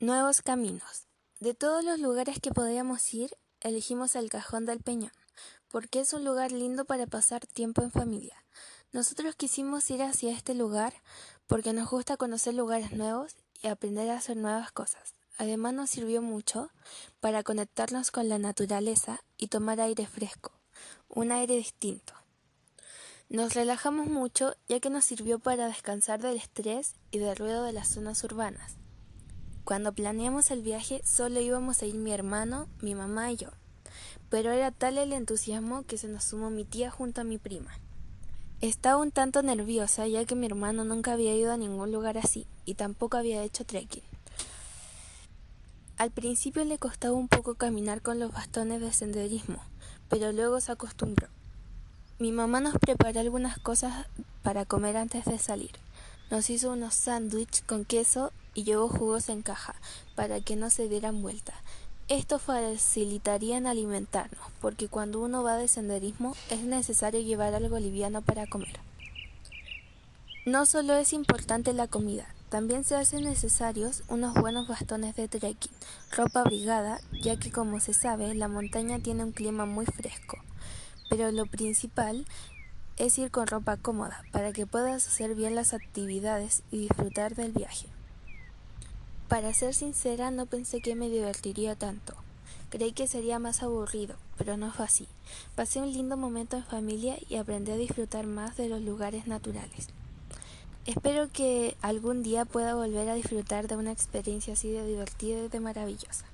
Nuevos caminos. De todos los lugares que podíamos ir, elegimos el Cajón del Peñón, porque es un lugar lindo para pasar tiempo en familia. Nosotros quisimos ir hacia este lugar porque nos gusta conocer lugares nuevos y aprender a hacer nuevas cosas. Además nos sirvió mucho para conectarnos con la naturaleza y tomar aire fresco, un aire distinto. Nos relajamos mucho ya que nos sirvió para descansar del estrés y del ruido de las zonas urbanas. Cuando planeamos el viaje solo íbamos a ir mi hermano, mi mamá y yo, pero era tal el entusiasmo que se nos sumó mi tía junto a mi prima. Estaba un tanto nerviosa ya que mi hermano nunca había ido a ningún lugar así y tampoco había hecho trekking. Al principio le costaba un poco caminar con los bastones de senderismo, pero luego se acostumbró. Mi mamá nos preparó algunas cosas para comer antes de salir. Nos hizo unos sándwiches con queso y llevó jugos en caja para que no se dieran vuelta. Esto facilitaría en alimentarnos, porque cuando uno va de senderismo es necesario llevar algo liviano para comer. No solo es importante la comida, también se hacen necesarios unos buenos bastones de trekking, ropa abrigada, ya que como se sabe, la montaña tiene un clima muy fresco. Pero lo principal es ir con ropa cómoda para que puedas hacer bien las actividades y disfrutar del viaje. Para ser sincera, no pensé que me divertiría tanto. Creí que sería más aburrido, pero no fue así. Pasé un lindo momento en familia y aprendí a disfrutar más de los lugares naturales. Espero que algún día pueda volver a disfrutar de una experiencia así de divertida y de maravillosa.